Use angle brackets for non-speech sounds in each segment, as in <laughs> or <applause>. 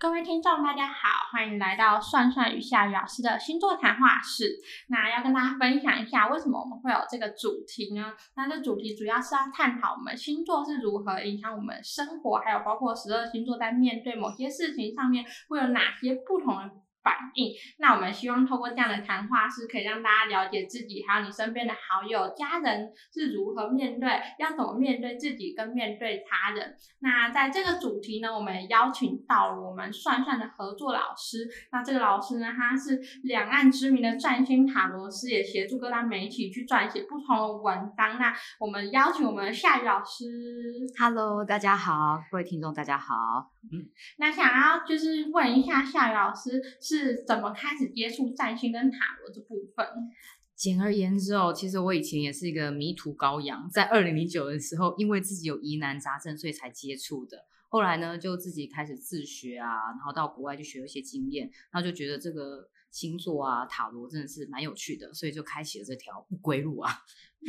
各位听众，大家好，欢迎来到算算与夏雨老师的星座谈话室。那要跟大家分享一下，为什么我们会有这个主题呢？那这主题主要是要探讨我们星座是如何影响我们生活，还有包括十二星座在面对某些事情上面会有哪些不同的。反应，那我们希望透过这样的谈话，是可以让大家了解自己，还有你身边的好友、家人是如何面对，要怎么面对自己跟面对他人。那在这个主题呢，我们邀请到了我们算算的合作老师。那这个老师呢，他是两岸知名的占星塔罗师，也协助各大媒体去撰写不同的文章。那我们邀请我们夏雨老师。Hello，大家好，各位听众大家好。嗯，那想要就是问一下夏雨老师。是怎么开始接触占星跟塔罗这部分？简而言之哦，其实我以前也是一个迷途羔羊，在二零零九的时候，因为自己有疑难杂症，所以才接触的。后来呢，就自己开始自学啊，然后到国外去学一些经验，然后就觉得这个星座啊、塔罗真的是蛮有趣的，所以就开启了这条不归路啊。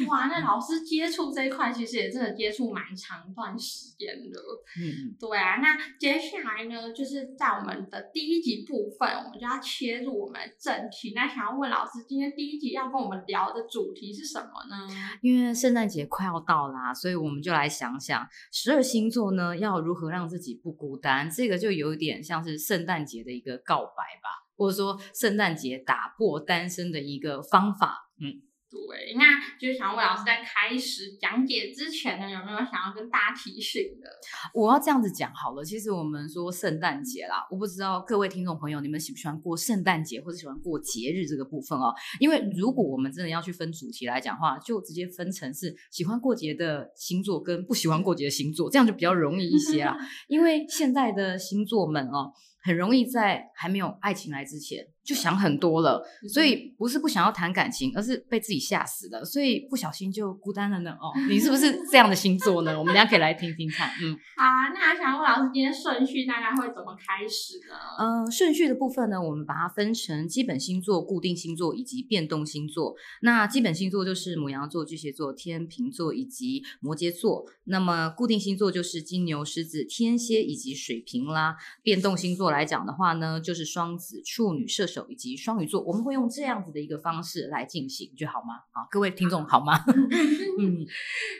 哇，那老师接触这一块其实也真的接触蛮长段时间的。嗯，对啊。那接下来呢，就是在我们的第一集部分，我们就要切入我们正题。那想要问老师，今天第一集要跟我们聊的主题是什么呢？因为圣诞节快要到啦，所以我们就来想想十二星座呢要如何让自己不孤单。这个就有点像是圣诞节的一个告白吧，或者说圣诞节打破单身的一个方法。嗯。对，那就是想问老师，在开始讲解之前呢，有没有想要跟大家提醒的？我要这样子讲好了。其实我们说圣诞节啦，我不知道各位听众朋友，你们喜不喜欢过圣诞节，或者喜欢过节日这个部分哦。因为如果我们真的要去分主题来讲话，就直接分成是喜欢过节的星座跟不喜欢过节的星座，这样就比较容易一些啦。<laughs> 因为现在的星座们哦。很容易在还没有爱情来之前就想很多了，所以不是不想要谈感情，而是被自己吓死了，所以不小心就孤单了呢。哦，你是不是这样的星座呢？我们等下可以来听听看。嗯，<laughs> 好啊。那想问老师，今天顺序大概会怎么开始呢？嗯，顺序的部分呢，我们把它分成基本星座、固定星座以及变动星座。那基本星座就是母羊座、巨蟹座、天秤座以及摩羯座。那么固定星座就是金牛、狮子、天蝎以及水瓶啦。变动星座。来讲的话呢，就是双子、处女、射手以及双鱼座，我们会用这样子的一个方式来进行，就好吗？啊，各位听众好吗？<laughs> 嗯，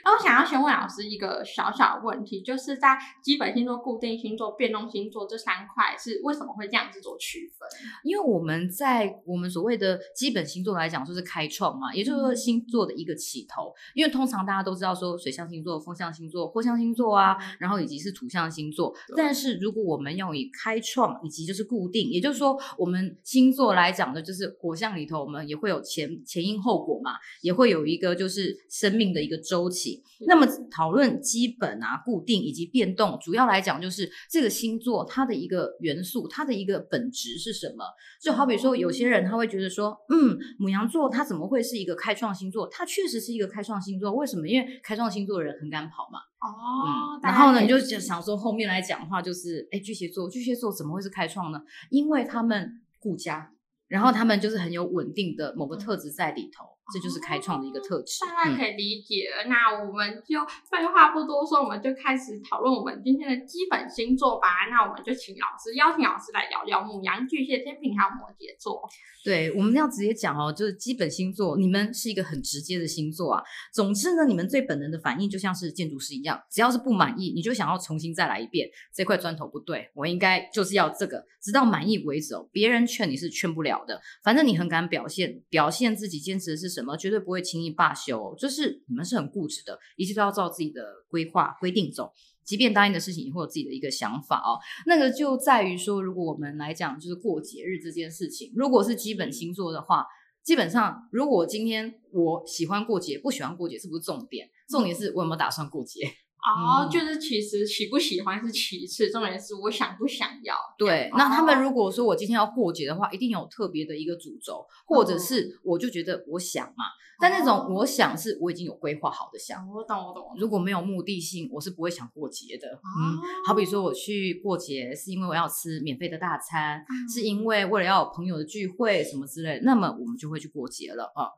那我想要先问老师一个小小的问题，就是在基本星座、固定星座、变动星座这三块是为什么会这样子做区分？因为我们在我们所谓的基本星座来讲，就是开创嘛，也就是说星座的一个起头。因为通常大家都知道说水象星座、风象星座、火象星座啊，然后以及是土象星座，但是如果我们要以开创以及就是固定，也就是说，我们星座来讲的，就是火象里头，我们也会有前前因后果嘛，也会有一个就是生命的一个周期。那么讨论基本啊、固定以及变动，主要来讲就是这个星座它的一个元素，它的一个本质是什么？就好比说，有些人他会觉得说，嗯，母羊座它怎么会是一个开创星座？它确实是一个开创星座，为什么？因为开创星座的人很敢跑嘛。哦，然后呢，你就想说后面来讲的话，就是哎，巨蟹座，巨蟹座怎么会是开创呢？因为他们顾家，然后他们就是很有稳定的某个特质在里头。这就是开创的一个特质，大家可以理解了。那我们就废话不多说，我们就开始讨论我们今天的基本星座吧。那我们就请老师邀请老师来聊聊母羊、巨蟹、天平还有摩羯座。对，我们要直接讲哦，就是基本星座，你们是一个很直接的星座啊。总之呢，你们最本能的反应就像是建筑师一样，只要是不满意，你就想要重新再来一遍。这块砖头不对，我应该就是要这个，直到满意为止哦。别人劝你是劝不了的，反正你很敢表现，表现自己坚持的是什么，么绝对不会轻易罢休。就是你们是很固执的，一切都要照自己的规划规定走。即便答应的事情，也会有自己的一个想法哦。那个就在于说，如果我们来讲，就是过节日这件事情，如果是基本星座的话，基本上，如果今天我喜欢过节，不喜欢过节，是不是重点？重点是我有没有打算过节。哦，就是其实喜不喜欢是其次，重点是我想不想要。对，那他们如果说我今天要过节的话，一定有特别的一个主轴，或者是我就觉得我想嘛。但那种我想是我已经有规划好的想，我懂我懂。如果没有目的性，我是不会想过节的。嗯，好比说我去过节是因为我要吃免费的大餐，是因为为了要有朋友的聚会什么之类，那么我们就会去过节了啊。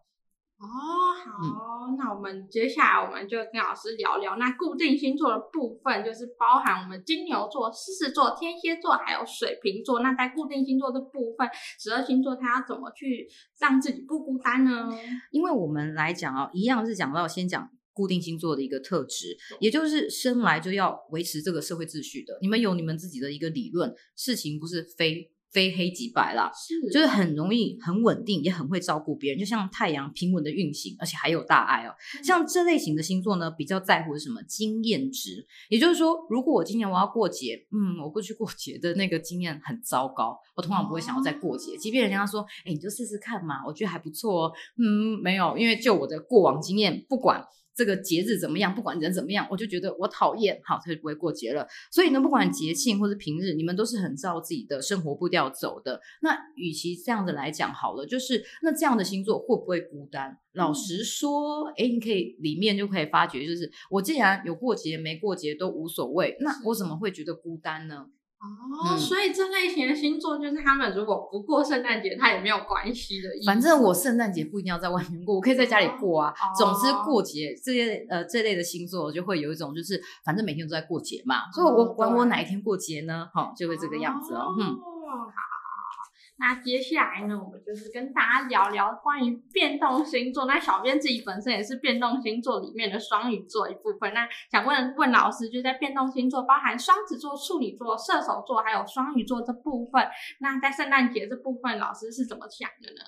哦，好，那我们接下来我们就跟老师聊聊那固定星座的部分，就是包含我们金牛座、狮子座、天蝎座还有水瓶座。那在固定星座的部分，十二星座它要怎么去让自己不孤单呢？因为我们来讲啊，一样是讲到先讲固定星座的一个特质，也就是生来就要维持这个社会秩序的。你们有你们自己的一个理论，事情不是非。非黑即白啦，是，就是很容易、很稳定，也很会照顾别人，就像太阳平稳的运行，而且还有大爱哦。像这类型的星座呢，比较在乎什么？经验值，也就是说，如果我今年我要过节，嗯，我过去过节的那个经验很糟糕，我通常不会想要再过节，即便人家说，哎，你就试试看嘛，我觉得还不错哦，嗯，没有，因为就我的过往经验，不管。这个节日怎么样？不管人怎么样，我就觉得我讨厌，好，他就不会过节了。所以呢，不管节庆或是平日，你们都是很照自己的生活步调走的。那与其这样子来讲好了，就是那这样的星座会不会孤单？老实说，哎，你可以里面就可以发觉，就是我既然有过节没过节都无所谓，那我怎么会觉得孤单呢？哦，所以这类型的星座就是他们如果不过圣诞节，他也没有关系的意思。反正我圣诞节不一定要在外面过，我可以在家里过啊。总之过节这些呃这类的星座就会有一种就是反正每天都在过节嘛，所以我管我哪一天过节呢？哈，就会这个样子哦。嗯。那接下来呢，我们就是跟大家聊聊关于变动星座。那小编自己本身也是变动星座里面的双鱼座一部分。那想问问老师，就在变动星座包含双子座、处女座、射手座还有双鱼座这部分，那在圣诞节这部分，老师是怎么想的呢？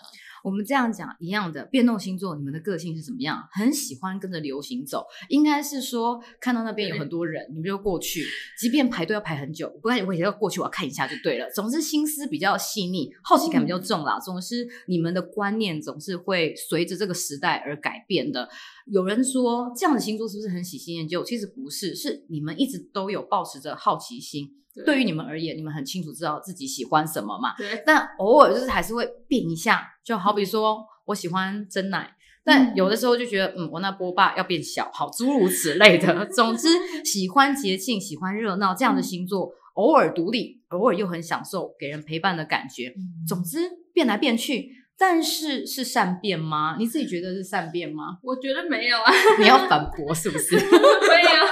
我们这样讲一样的变动星座，你们的个性是怎么样？很喜欢跟着流行走，应该是说看到那边有很多人，你们就过去，即便排队要排很久，不然我也要过去，我要看一下就对了。总之心思比较细腻，好奇感比较重啦。总是你们的观念总是会随着这个时代而改变的。有人说这样的星座是不是很喜新厌旧？其实不是，是你们一直都有保持着好奇心。对于你们而言，你们很清楚知道自己喜欢什么嘛？对。但偶尔就是还是会变一下，就好比说我喜欢真奶，但有的时候就觉得，嗯，我那波霸要变小，好，诸如此类的。总之，<laughs> 喜欢节庆，喜欢热闹这样的星座，偶尔独立，偶尔又很享受给人陪伴的感觉。总之，变来变去。但是是善变吗？你自己觉得是善变吗？我觉得没有啊。你要反驳是不是？对呀。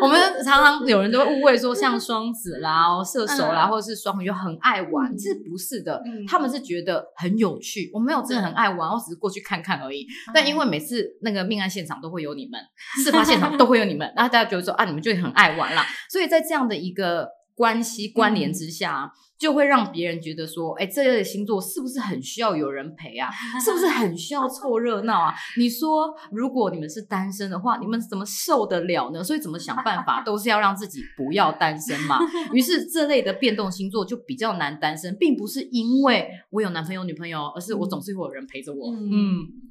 我们常常有人都会误会说，像双子啦、射手啦，或者是双鱼就很爱玩，其实不是的。他们是觉得很有趣。我没有真的很爱玩，我只是过去看看而已。但因为每次那个命案现场都会有你们，事发现场都会有你们，<laughs> 然后大家觉得说啊，你们就很爱玩啦。所以在这样的一个关系关联之下。就会让别人觉得说，哎，这类星座是不是很需要有人陪啊？是不是 <laughs> 很需要凑热闹啊？你说，如果你们是单身的话，你们怎么受得了呢？所以怎么想办法都是要让自己不要单身嘛。于是这类的变动星座就比较难单身，并不是因为我有男朋友女朋友，而是我总是会有人陪着我。嗯。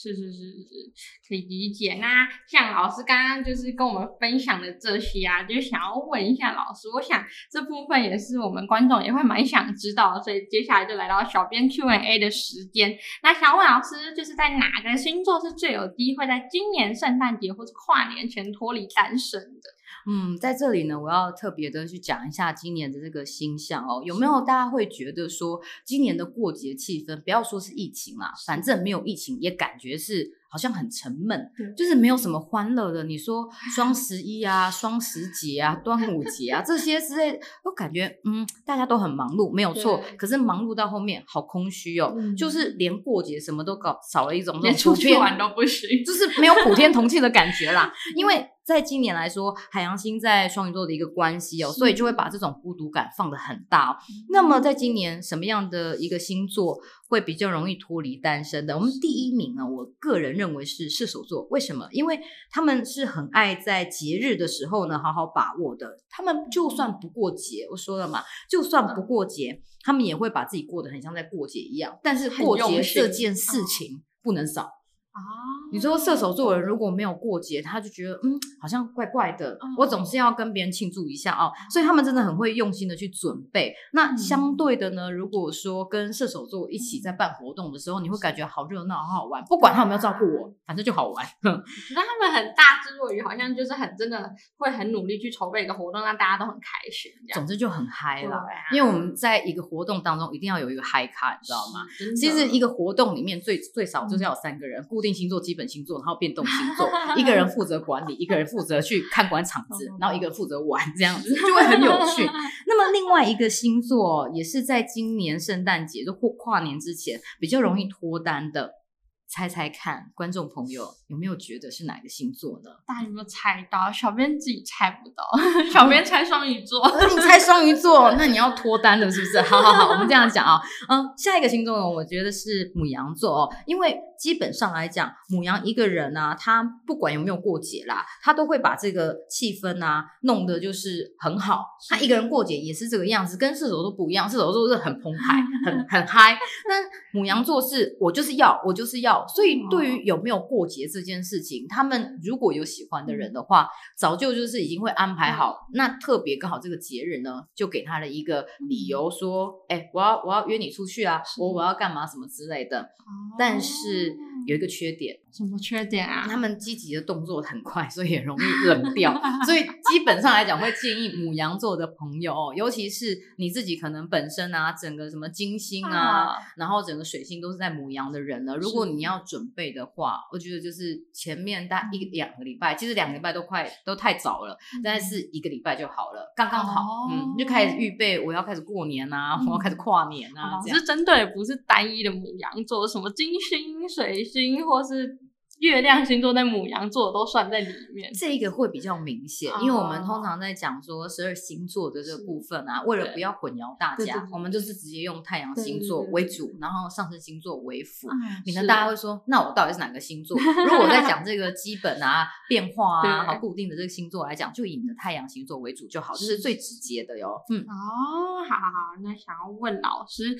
是是是是是，可以理解。那像老师刚刚就是跟我们分享的这些啊，就想要问一下老师，我想这部分也是我们观众也会蛮想知道，所以接下来就来到小编 Q&A 的时间。那想问老师，就是在哪个星座是最有机会在今年圣诞节或者跨年前脱离单身的？嗯，在这里呢，我要特别的去讲一下今年的这个星象哦。有没有大家会觉得说，今年的过节气氛，不要说是疫情啦，反正没有疫情也感觉是。好像很沉闷，就是没有什么欢乐的。你说双十一啊、双十节啊、<laughs> 端午节啊这些之类，都感觉嗯，大家都很忙碌，没有错。可是忙碌到后面好空虚哦，就是连过节什么都搞少了一种，连出去玩都不行，就是没有普天同庆的感觉啦。<laughs> 因为在今年来说，海洋星在双鱼座的一个关系哦，所以就会把这种孤独感放得很大。那么在今年什么样的一个星座？会比较容易脱离单身的。我们第一名呢，我个人认为是射手座。为什么？因为他们是很爱在节日的时候呢，好好把握的。他们就算不过节，我说了嘛，就算不过节，他们也会把自己过得很像在过节一样。但是过节这件事情不能少。啊，你说射手座的人如果没有过节，他就觉得嗯，好像怪怪的。我总是要跟别人庆祝一下哦，所以他们真的很会用心的去准备。那相对的呢，如果说跟射手座一起在办活动的时候，你会感觉好热闹、好好玩。不管他有没有照顾我，反正就好玩。<laughs> 那他们很大智若愚，好像就是很真的会很努力去筹备一个活动，让大家都很开心。总之就很嗨了，因为我们在一个活动当中一定要有一个嗨咖，你知道吗？其实一个活动里面最最少就是要有三个人。固定星座、基本星座，然后变动星座，<laughs> 一个人负责管理，一个人负责去看管场子，然后一个人负责玩，这样子 <laughs> 就会很有趣。那么另外一个星座也是在今年圣诞节就或跨年之前比较容易脱单的。猜猜看，观众朋友有没有觉得是哪个星座呢？大家有没有猜到？小编自己猜不到，<laughs> 小编猜双鱼座。你猜双鱼座，那你要脱单了是不是？好好好，我们这样讲啊。嗯，下一个星座呢，我觉得是母羊座哦，因为。基本上来讲，母羊一个人啊，他不管有没有过节啦，他都会把这个气氛啊弄得就是很好。他一个人过节也是这个样子，跟射手座不一样，射手座是很澎湃、很很嗨。那母羊座是我就是要，我就是要。所以对于有没有过节这件事情，他们如果有喜欢的人的话，早就就是已经会安排好。那特别刚好这个节日呢，就给他了一个理由，说：哎，我要我要约你出去啊，我我要干嘛什么之类的。但是有一个缺点。什么缺点啊？他们积极的动作很快，所以也容易冷掉。所以基本上来讲，会建议母羊座的朋友，尤其是你自己可能本身啊，整个什么金星啊，然后整个水星都是在母羊的人呢。如果你要准备的话，我觉得就是前面大一两个礼拜，其实两个礼拜都快都太早了，但是一个礼拜就好了，刚刚好，嗯，就开始预备，我要开始过年啊，我要开始跨年啊。这是针对不是单一的母羊座，什么金星、水星或是。月亮星座在母羊座都算在里面，这个会比较明显，因为我们通常在讲说十二星座的这个部分啊，为了不要混淆大家，我们就是直接用太阳星座为主，然后上升星座为辅，免得大家会说，那我到底是哪个星座？如果我在讲这个基本啊、<laughs> 变化啊、好固定的这个星座来讲，就以你的太阳星座为主就好，这是最直接的哟。嗯，哦，好好好，那想要问老师，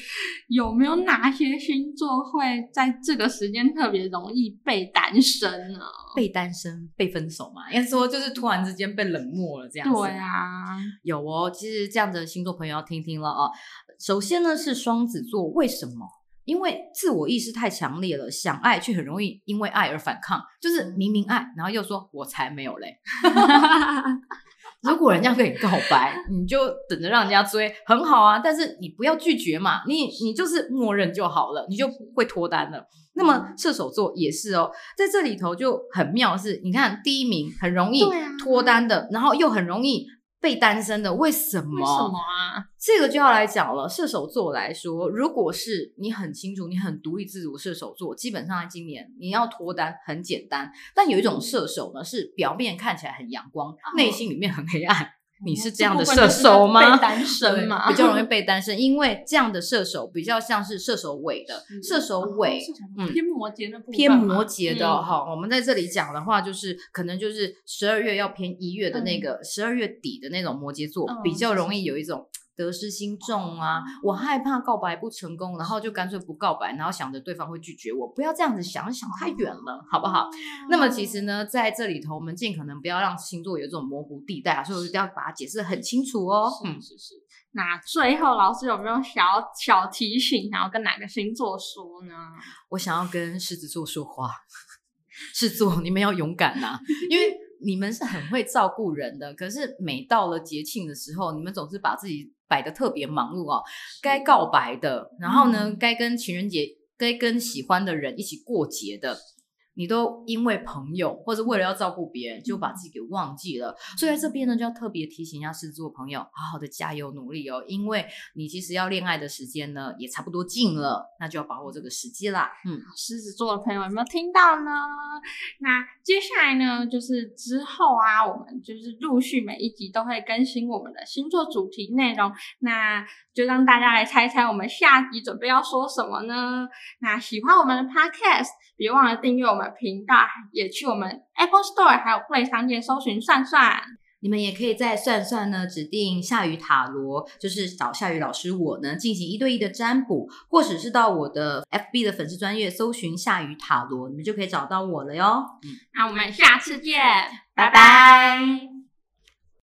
有没有哪些星座会在这个时间特别容易被单？单身呢？被单身、被分手嘛？应该说就是突然之间被冷漠了这样子。对啊，有哦。其实这样的星座朋友要听听了啊。首先呢是双子座，为什么？因为自我意识太强烈了，想爱却很容易因为爱而反抗，就是明明爱，然后又说我才没有嘞。<laughs> <laughs> <laughs> 如果人家跟你告白，<laughs> 你就等着让人家追，很好啊。但是你不要拒绝嘛，你你就是默认就好了，你就会脱单了。那么射手座也是哦，在这里头就很妙，是你看第一名很容易脱单的，然后又很容易。被单身的为什么？为什么啊？这个就要来讲了。射手座来说，如果是你很清楚、你很独立自主，射手座基本上在今年你要脱单很简单。但有一种射手呢，是表面看起来很阳光，内心里面很黑暗。你是这样的射手吗？单身吗？比较容易被单身，因为这样的射手比较像是射手尾的射手尾，嗯，偏摩羯的偏摩羯的哈。我们在这里讲的话，就是可能就是十二月要偏一月的那个十二月底的那种摩羯座，比较容易有一种。得失心重啊，我害怕告白不成功，然后就干脆不告白，然后想着对方会拒绝我，不要这样子想，想太远了，好不好？那么其实呢，在这里头，我们尽可能不要让星座有这种模糊地带啊，所以我一定要把它解释的很清楚哦。嗯，是是。那最后，老师有没有小小提醒，想要跟哪个星座说呢？我想要跟狮子座说话，<laughs> 狮子座，你们要勇敢呐，因为你们是很会照顾人的，可是每到了节庆的时候，你们总是把自己。摆的特别忙碌哦，该告白的，然后呢，该跟情人节，该跟喜欢的人一起过节的。你都因为朋友或者为了要照顾别人，就把自己给忘记了。所以在这边呢，就要特别提醒一下狮子座朋友，好好的加油努力哦。因为你其实要恋爱的时间呢，也差不多近了，那就要把握这个时机啦。嗯，狮子座的朋友有没有听到呢？那接下来呢，就是之后啊，我们就是陆续每一集都会更新我们的星座主题内容。那就让大家来猜猜，我们下集准备要说什么呢？那喜欢我们的 Podcast，别忘了订阅我们。频道也去我们 Apple Store 还有 Play 商店搜寻算算，你们也可以在算算呢指定夏雨塔罗，就是找夏雨老师我呢进行一对一的占卜，或者是到我的 FB 的粉丝专业搜寻夏雨塔罗，你们就可以找到我了哟。嗯那我们下次见，拜拜。